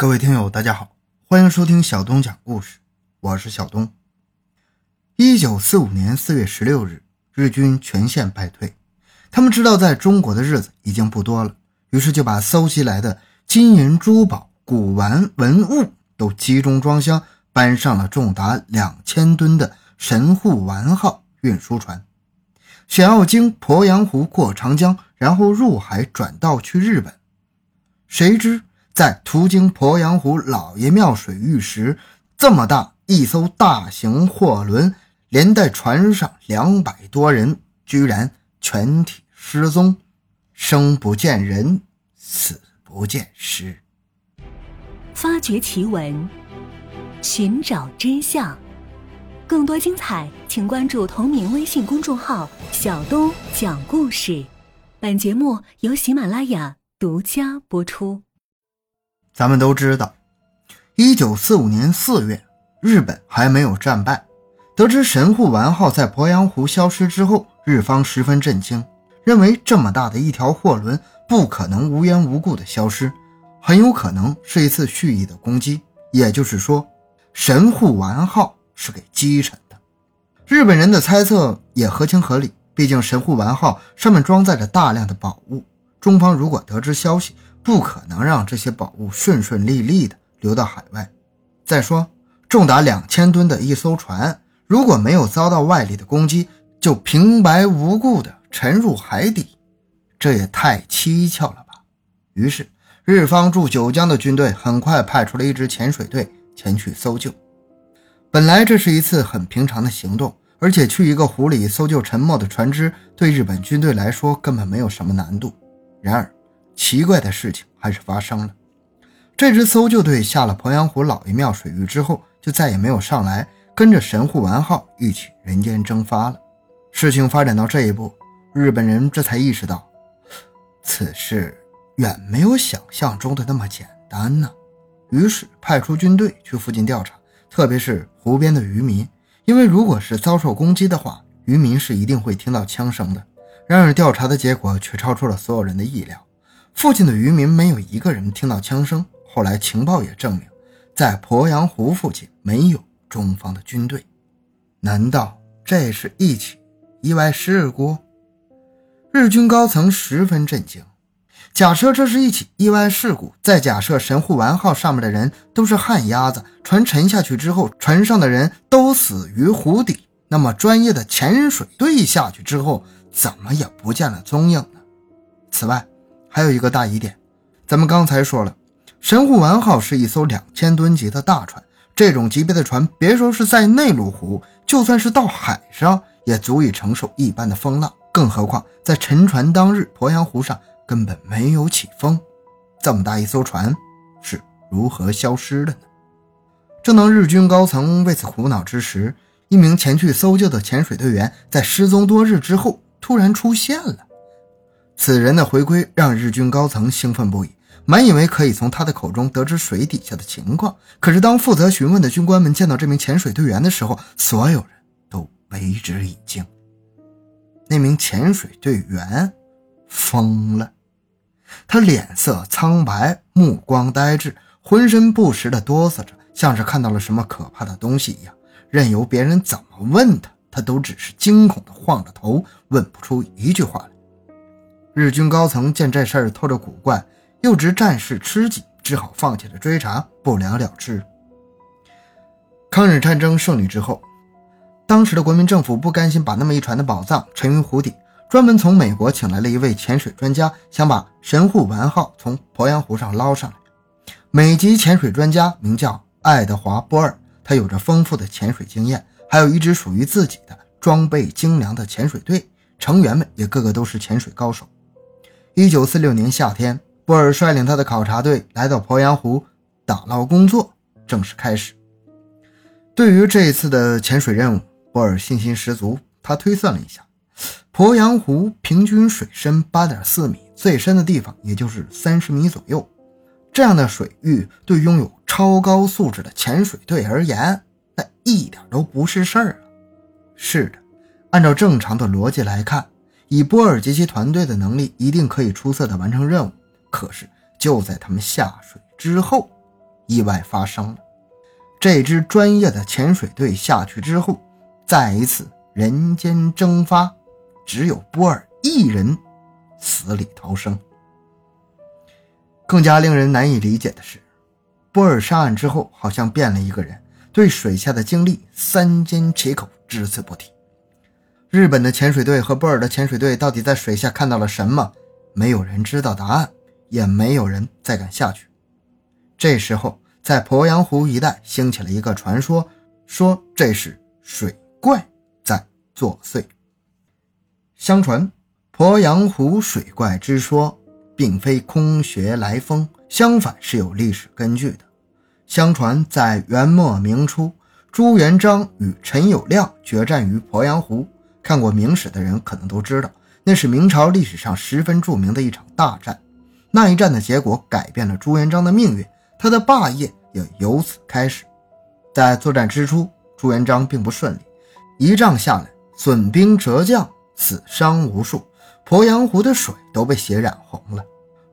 各位听友，大家好，欢迎收听小东讲故事，我是小东。一九四五年四月十六日，日军全线败退，他们知道在中国的日子已经不多了，于是就把搜集来的金银珠宝、古玩文物都集中装箱，搬上了重达两千吨的神户丸号运输船，想要经鄱阳湖过长江，然后入海转道去日本。谁知。在途经鄱阳湖老爷庙水域时，这么大一艘大型货轮，连带船上两百多人，居然全体失踪，生不见人，死不见尸。发掘奇闻，寻找真相，更多精彩，请关注同名微信公众号“小东讲故事”。本节目由喜马拉雅独家播出。咱们都知道，一九四五年四月，日本还没有战败。得知神户丸号在鄱阳湖消失之后，日方十分震惊，认为这么大的一条货轮不可能无缘无故的消失，很有可能是一次蓄意的攻击。也就是说，神户丸号是给击沉的。日本人的猜测也合情合理，毕竟神户丸号上面装载着大量的宝物，中方如果得知消息，不可能让这些宝物顺顺利利的流到海外。再说，重达两千吨的一艘船，如果没有遭到外力的攻击，就平白无故的沉入海底，这也太蹊跷了吧！于是，日方驻九江的军队很快派出了一支潜水队前去搜救。本来这是一次很平常的行动，而且去一个湖里搜救沉没的船只，对日本军队来说根本没有什么难度。然而，奇怪的事情还是发生了。这支搜救队下了鄱阳湖老爷庙水域之后，就再也没有上来跟着神户丸号一起人间蒸发了。事情发展到这一步，日本人这才意识到，此事远没有想象中的那么简单呢。于是派出军队去附近调查，特别是湖边的渔民，因为如果是遭受攻击的话，渔民是一定会听到枪声的。然而调查的结果却超出了所有人的意料。附近的渔民没有一个人听到枪声。后来情报也证明，在鄱阳湖附近没有中方的军队。难道这是一起意外事故？日军高层十分震惊。假设这是一起意外事故，再假设神户丸号上面的人都是旱鸭子，船沉下去之后，船上的人都死于湖底，那么专业的潜水队下去之后，怎么也不见了踪影呢？此外，还有一个大疑点，咱们刚才说了，神户丸号是一艘两千吨级的大船，这种级别的船，别说是在内陆湖，就算是到海上，也足以承受一般的风浪。更何况在沉船当日，鄱阳湖上根本没有起风，这么大一艘船是如何消失的呢？正当日军高层为此苦恼之时，一名前去搜救的潜水队员在失踪多日之后突然出现了。此人的回归让日军高层兴奋不已，满以为可以从他的口中得知水底下的情况。可是，当负责询问的军官们见到这名潜水队员的时候，所有人都为之一惊。那名潜水队员疯了，他脸色苍白，目光呆滞，浑身不时地哆嗦着，像是看到了什么可怕的东西一样。任由别人怎么问他，他都只是惊恐地晃着头，问不出一句话来。日军高层见这事儿透着古怪，又值战事吃紧，只好放弃了追查，不了了之。抗日战争胜利之后，当时的国民政府不甘心把那么一船的宝藏沉于湖底，专门从美国请来了一位潜水专家，想把神户丸号从鄱阳湖上捞上来。美籍潜水专家名叫爱德华·波尔，他有着丰富的潜水经验，还有一支属于自己的装备精良的潜水队，成员们也个个都是潜水高手。一九四六年夏天，波尔率领他的考察队来到鄱阳湖，打捞工作正式开始。对于这一次的潜水任务，波尔信心十足。他推算了一下，鄱阳湖平均水深八点四米，最深的地方也就是三十米左右。这样的水域对拥有超高素质的潜水队而言，那一点都不是事儿。是的，按照正常的逻辑来看。以波尔及其团队的能力，一定可以出色的完成任务。可是就在他们下水之后，意外发生了。这支专业的潜水队下去之后，再一次人间蒸发，只有波尔一人死里逃生。更加令人难以理解的是，波尔上岸之后好像变了一个人，对水下的经历三缄其口，只字不提。日本的潜水队和波尔的潜水队到底在水下看到了什么？没有人知道答案，也没有人再敢下去。这时候。在鄱阳湖一带兴起了一个传说，说这是水怪在作祟。相传，鄱阳湖水怪之说并非空穴来风，相反是有历史根据的。相传，在元末明初，朱元璋与陈友谅决战于鄱阳湖。看过明史的人可能都知道，那是明朝历史上十分著名的一场大战。那一战的结果改变了朱元璋的命运。他的霸业也由此开始。在作战之初，朱元璋并不顺利，一仗下来，损兵折将，死伤无数，鄱阳湖的水都被血染红了。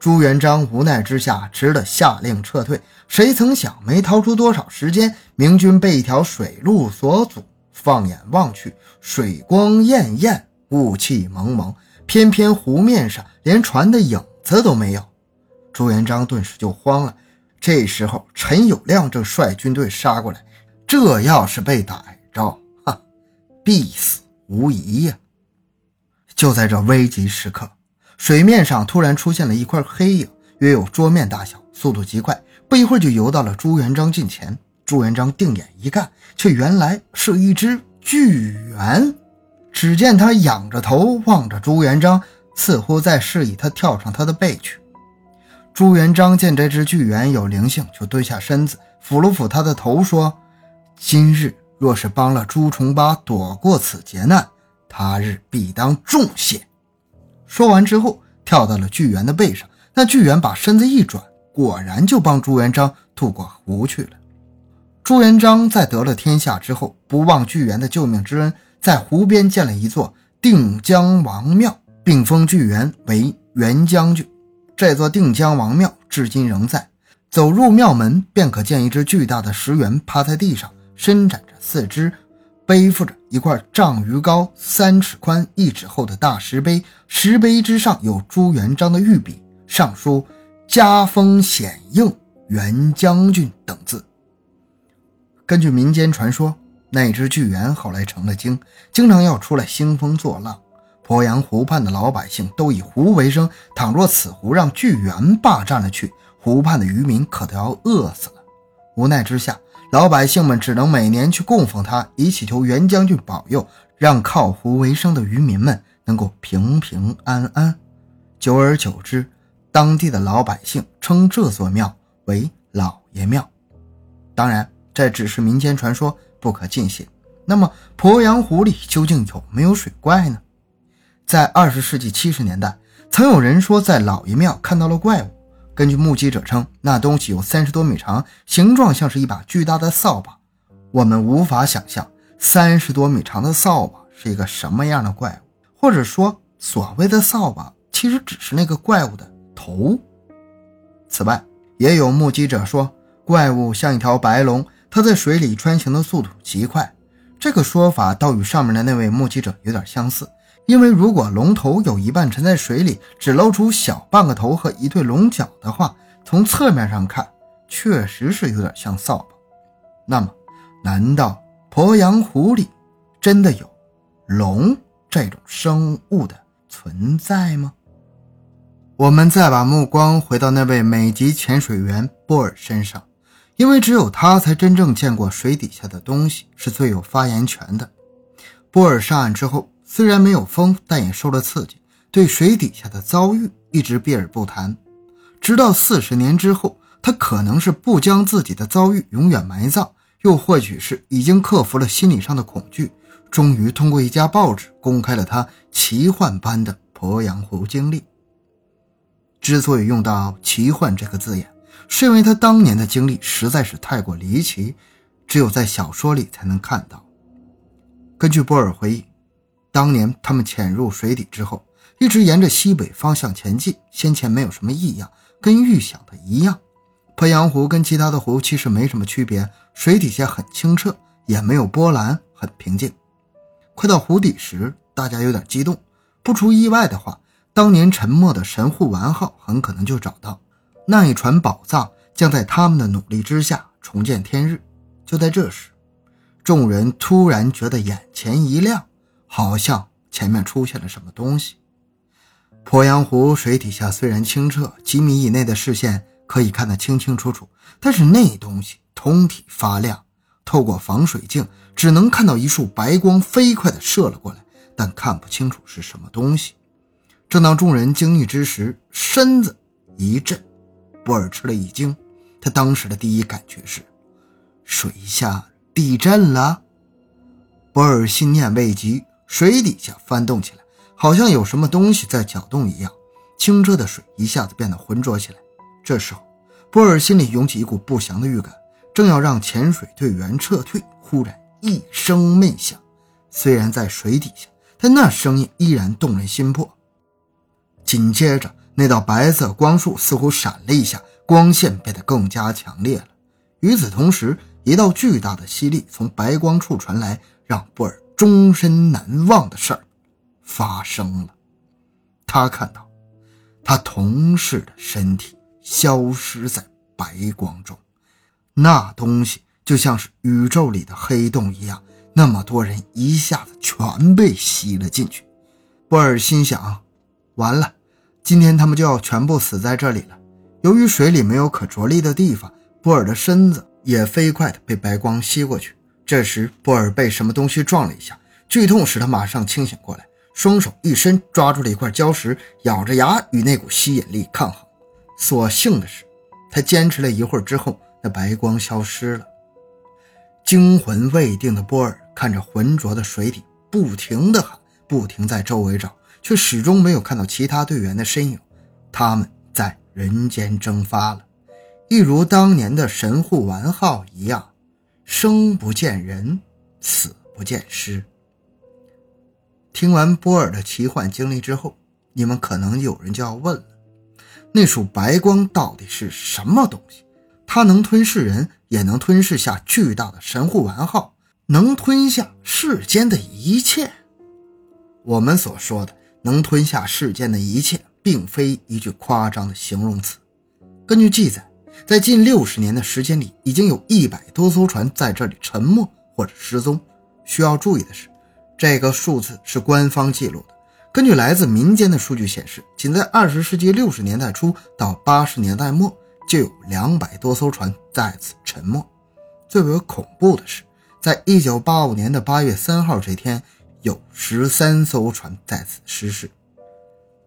朱元璋无奈之下，只得下令撤退。谁曾想，没逃出多少时间，明军被一条水路所阻。放眼望去，水光潋滟，雾气蒙蒙，偏偏湖面上连船的影子都没有。朱元璋顿时就慌了。这时候，陈友谅正率军队杀过来，这要是被逮着，哈，必死无疑呀！就在这危急时刻，水面上突然出现了一块黑影，约有桌面大小，速度极快，不一会儿就游到了朱元璋近前。朱元璋定眼一看，却原来是一只巨猿。只见他仰着头望着朱元璋，似乎在示意他跳上他的背去。朱元璋见这只巨猿有灵性，就蹲下身子抚了抚他的头，说：“今日若是帮了朱重八躲过此劫难，他日必当重谢。”说完之后，跳到了巨猿的背上。那巨猿把身子一转，果然就帮朱元璋渡过湖去了。朱元璋在得了天下之后，不忘巨猿的救命之恩，在湖边建了一座定江王庙，并封巨猿为元将军。这座定江王庙至今仍在，走入庙门便可见一只巨大的石猿趴在地上，伸展着四肢，背负着一块丈余高、三尺宽、一尺厚的大石碑。石碑之上有朱元璋的御笔，上书“家风显应元将军”等字。根据民间传说，那只巨猿后来成了精，经常要出来兴风作浪。鄱阳湖畔的老百姓都以湖为生，倘若此湖让巨猿霸占了去，湖畔的渔民可都要饿死了。无奈之下，老百姓们只能每年去供奉他，以祈求袁将军保佑，让靠湖为生的渔民们能够平平安安。久而久之，当地的老百姓称这座庙为老爷庙。当然，这只是民间传说，不可尽信。那么，鄱阳湖里究竟有没有水怪呢？在二十世纪七十年代，曾有人说在老爷庙看到了怪物。根据目击者称，那东西有三十多米长，形状像是一把巨大的扫把。我们无法想象三十多米长的扫把是一个什么样的怪物，或者说，所谓的扫把其实只是那个怪物的头。此外，也有目击者说，怪物像一条白龙，它在水里穿行的速度极快。这个说法倒与上面的那位目击者有点相似。因为如果龙头有一半沉在水里，只露出小半个头和一对龙角的话，从侧面上看，确实是有点像扫把。那么，难道鄱阳湖里真的有龙这种生物的存在吗？我们再把目光回到那位美籍潜水员波尔身上，因为只有他才真正见过水底下的东西，是最有发言权的。波尔上岸之后。虽然没有疯，但也受了刺激，对水底下的遭遇一直避而不谈。直到四十年之后，他可能是不将自己的遭遇永远埋葬，又或许是已经克服了心理上的恐惧，终于通过一家报纸公开了他奇幻般的鄱阳湖经历。之所以用到“奇幻”这个字眼，是因为他当年的经历实在是太过离奇，只有在小说里才能看到。根据波尔回忆。当年他们潜入水底之后，一直沿着西北方向前进，先前没有什么异样，跟预想的一样。鄱阳湖跟其他的湖其实没什么区别，水底下很清澈，也没有波澜，很平静。快到湖底时，大家有点激动。不出意外的话，当年沉没的神户丸号很可能就找到那一船宝藏，将在他们的努力之下重见天日。就在这时，众人突然觉得眼前一亮，好像前面出现了什么东西。鄱阳湖水底下虽然清澈，几米以内的视线。可以看得清清楚楚，但是那东西通体发亮，透过防水镜，只能看到一束白光飞快地射了过来，但看不清楚是什么东西。正当众人惊异之时，身子一震，波尔吃了一惊。他当时的第一感觉是，水下地震了。波尔心念未及，水底下翻动起来，好像有什么东西在搅动一样，清澈的水一下子变得浑浊起来。这时候，波尔心里涌起一股不祥的预感，正要让潜水队员撤退，忽然一声闷响。虽然在水底下，但那声音依然动人心魄。紧接着，那道白色光束似乎闪了一下，光线变得更加强烈了。与此同时，一道巨大的吸力从白光处传来，让波尔终身难忘的事儿发生了。他看到他同事的身体。消失在白光中，那东西就像是宇宙里的黑洞一样，那么多人一下子全被吸了进去。波尔心想：完了，今天他们就要全部死在这里了。由于水里没有可着力的地方，波尔的身子也飞快地被白光吸过去。这时，波尔被什么东西撞了一下，剧痛使他马上清醒过来，双手一伸，抓住了一块礁石，咬着牙与那股吸引力抗衡。所幸的是，他坚持了一会儿之后，那白光消失了。惊魂未定的波尔看着浑浊的水底，不停地喊，不停在周围找，却始终没有看到其他队员的身影。他们在人间蒸发了，一如当年的神户丸号一样，生不见人，死不见尸。听完波尔的奇幻经历之后，你们可能有人就要问了。那束白光到底是什么东西？它能吞噬人，也能吞噬下巨大的神户丸号，能吞下世间的一切。我们所说的能吞下世间的一切，并非一句夸张的形容词。根据记载，在近六十年的时间里，已经有一百多艘船在这里沉没或者失踪。需要注意的是，这个数字是官方记录的。根据来自民间的数据显示，仅在二十世纪六十年代初到八十年代末，就有两百多艘船在此沉没。最为恐怖的是，在一九八五年的八月三号这天，有十三艘船在此失事。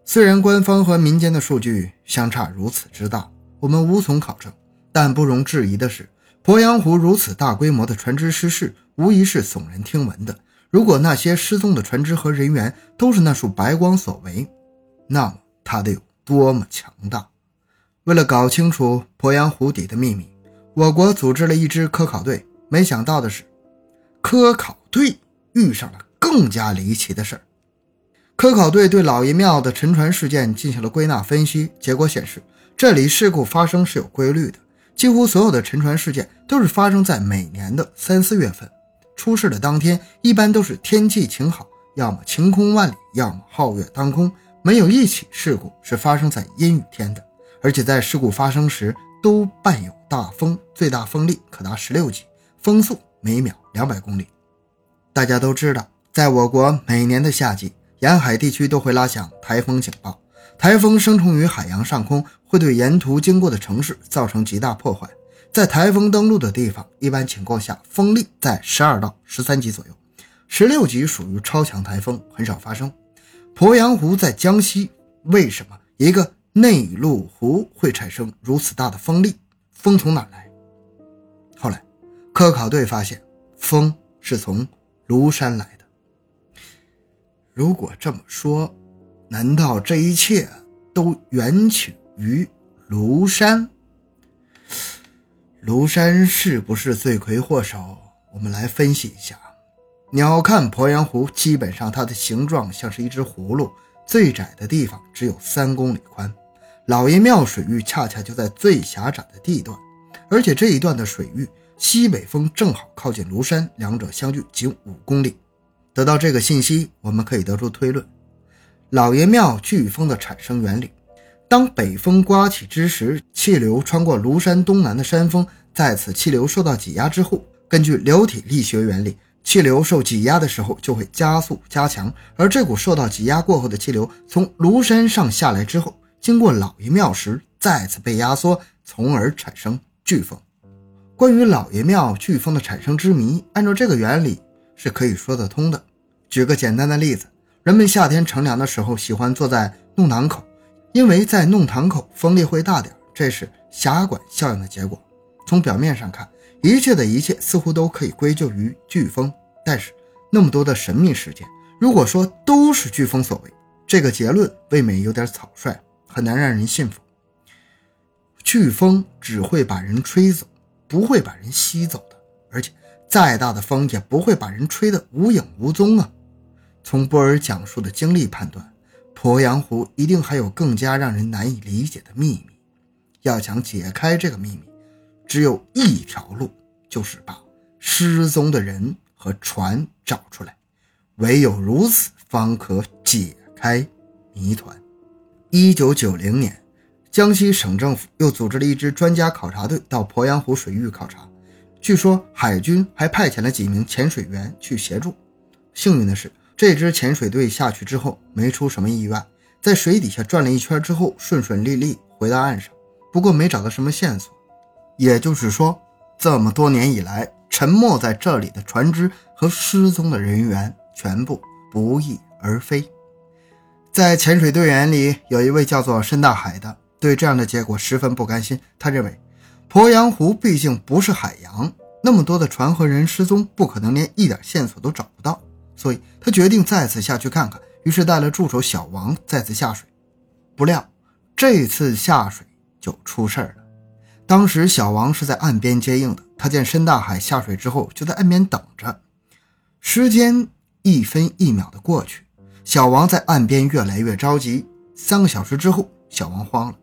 虽然官方和民间的数据相差如此之大，我们无从考证，但不容置疑的是，鄱阳湖如此大规模的船只失事，无疑是耸人听闻的。如果那些失踪的船只和人员都是那束白光所为，那么它得有多么强大？为了搞清楚鄱阳湖底的秘密，我国组织了一支科考队。没想到的是，科考队遇上了更加离奇的事儿。科考队对老爷庙的沉船事件进行了归纳分析，结果显示，这里事故发生是有规律的，几乎所有的沉船事件都是发生在每年的三四月份。出事的当天，一般都是天气晴好，要么晴空万里，要么皓月当空，没有一起事故是发生在阴雨天的。而且在事故发生时，都伴有大风，最大风力可达十六级，风速每秒两百公里。大家都知道，在我国每年的夏季，沿海地区都会拉响台风警报，台风生成于海洋上空，会对沿途经过的城市造成极大破坏。在台风登陆的地方，一般情况下风力在十二到十三级左右，十六级属于超强台风，很少发生。鄱阳湖在江西，为什么一个内陆湖会产生如此大的风力？风从哪来？后来，科考队发现，风是从庐山来的。如果这么说，难道这一切都缘起于庐山？庐山是不是罪魁祸首？我们来分析一下。鸟瞰鄱阳湖，基本上它的形状像是一只葫芦，最窄的地方只有三公里宽。老爷庙水域恰恰就在最狭窄的地段，而且这一段的水域西北风正好靠近庐山，两者相距仅五公里。得到这个信息，我们可以得出推论：老爷庙飓风的产生原理。当北风刮起之时，气流穿过庐山东南的山峰，在此气流受到挤压之后，根据流体力学原理，气流受挤压的时候就会加速加强。而这股受到挤压过后的气流从庐山上下来之后，经过老爷庙时再次被压缩，从而产生飓风。关于老爷庙飓风的产生之谜，按照这个原理是可以说得通的。举个简单的例子，人们夏天乘凉的时候喜欢坐在弄堂口。因为在弄堂口风力会大点，这是狭管效应的结果。从表面上看，一切的一切似乎都可以归咎于飓风。但是那么多的神秘事件，如果说都是飓风所为，这个结论未免有点草率，很难让人信服。飓风只会把人吹走，不会把人吸走。再大的风也不会把人吹得无影无踪啊！从波尔讲述的经历判断。鄱阳湖一定还有更加让人难以理解的秘密，要想解开这个秘密，只有一条路，就是把失踪的人和船找出来，唯有如此，方可解开谜团。一九九零年，江西省政府又组织了一支专家考察队到鄱阳湖水域考察，据说海军还派遣了几名潜水员去协助。幸运的是。这支潜水队下去之后没出什么意外，在水底下转了一圈之后顺顺利利回到岸上，不过没找到什么线索。也就是说，这么多年以来沉没在这里的船只和失踪的人员全部不翼而飞。在潜水队员里有一位叫做申大海的，对这样的结果十分不甘心。他认为，鄱阳湖毕竟不是海洋，那么多的船和人失踪，不可能连一点线索都找不到。所以他决定再次下去看看，于是带了助手小王再次下水。不料这次下水就出事儿了。当时小王是在岸边接应的，他见申大海下水之后，就在岸边等着。时间一分一秒的过去，小王在岸边越来越着急。三个小时之后，小王慌了，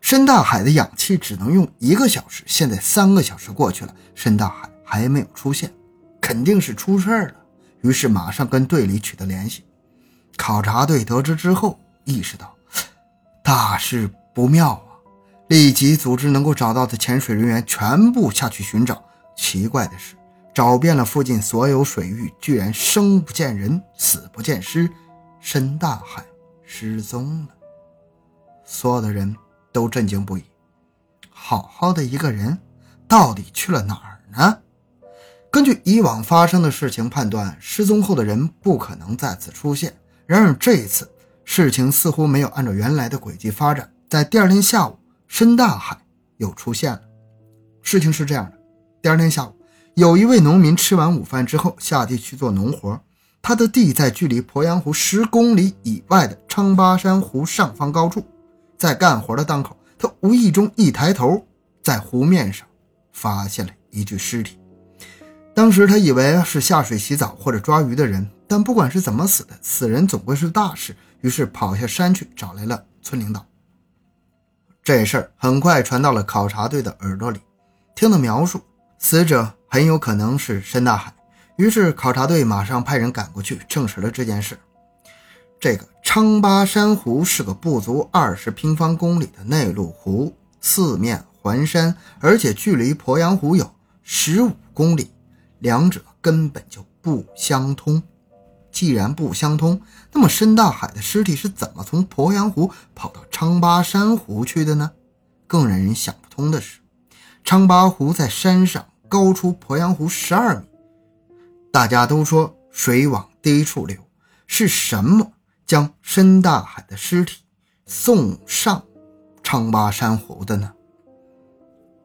深大海的氧气只能用一个小时，现在三个小时过去了，深大海还没有出现，肯定是出事儿了。于是马上跟队里取得联系，考察队得知之后意识到大事不妙啊，立即组织能够找到的潜水人员全部下去寻找。奇怪的是，找遍了附近所有水域，居然生不见人，死不见尸，深大海失踪了。所有的人都震惊不已，好好的一个人，到底去了哪儿呢？根据以往发生的事情判断，失踪后的人不可能再次出现。然而这一次，事情似乎没有按照原来的轨迹发展。在第二天下午，申大海又出现了。事情是这样的：第二天下午，有一位农民吃完午饭之后下地去做农活，他的地在距离鄱阳湖十公里以外的昌巴山湖上方高处。在干活的当口，他无意中一抬头，在湖面上发现了一具尸体。当时他以为是下水洗澡或者抓鱼的人，但不管是怎么死的，死人总归是大事，于是跑下山去找来了村领导。这事儿很快传到了考察队的耳朵里，听的描述，死者很有可能是申大海。于是考察队马上派人赶过去，证实了这件事。这个昌巴山湖是个不足二十平方公里的内陆湖，四面环山，而且距离鄱阳湖有十五公里。两者根本就不相通。既然不相通，那么申大海的尸体是怎么从鄱阳湖跑到昌巴山湖去的呢？更让人想不通的是，昌巴湖在山上，高出鄱阳湖十二米。大家都说水往低处流，是什么将申大海的尸体送上昌巴山湖的呢？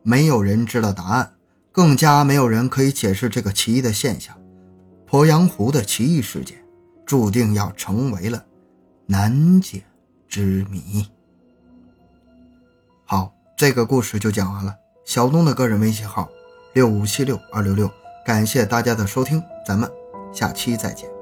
没有人知道答案。更加没有人可以解释这个奇异的现象，鄱阳湖的奇异事件注定要成为了难解之谜。好，这个故事就讲完了。小东的个人微信号六五七六二六六，感谢大家的收听，咱们下期再见。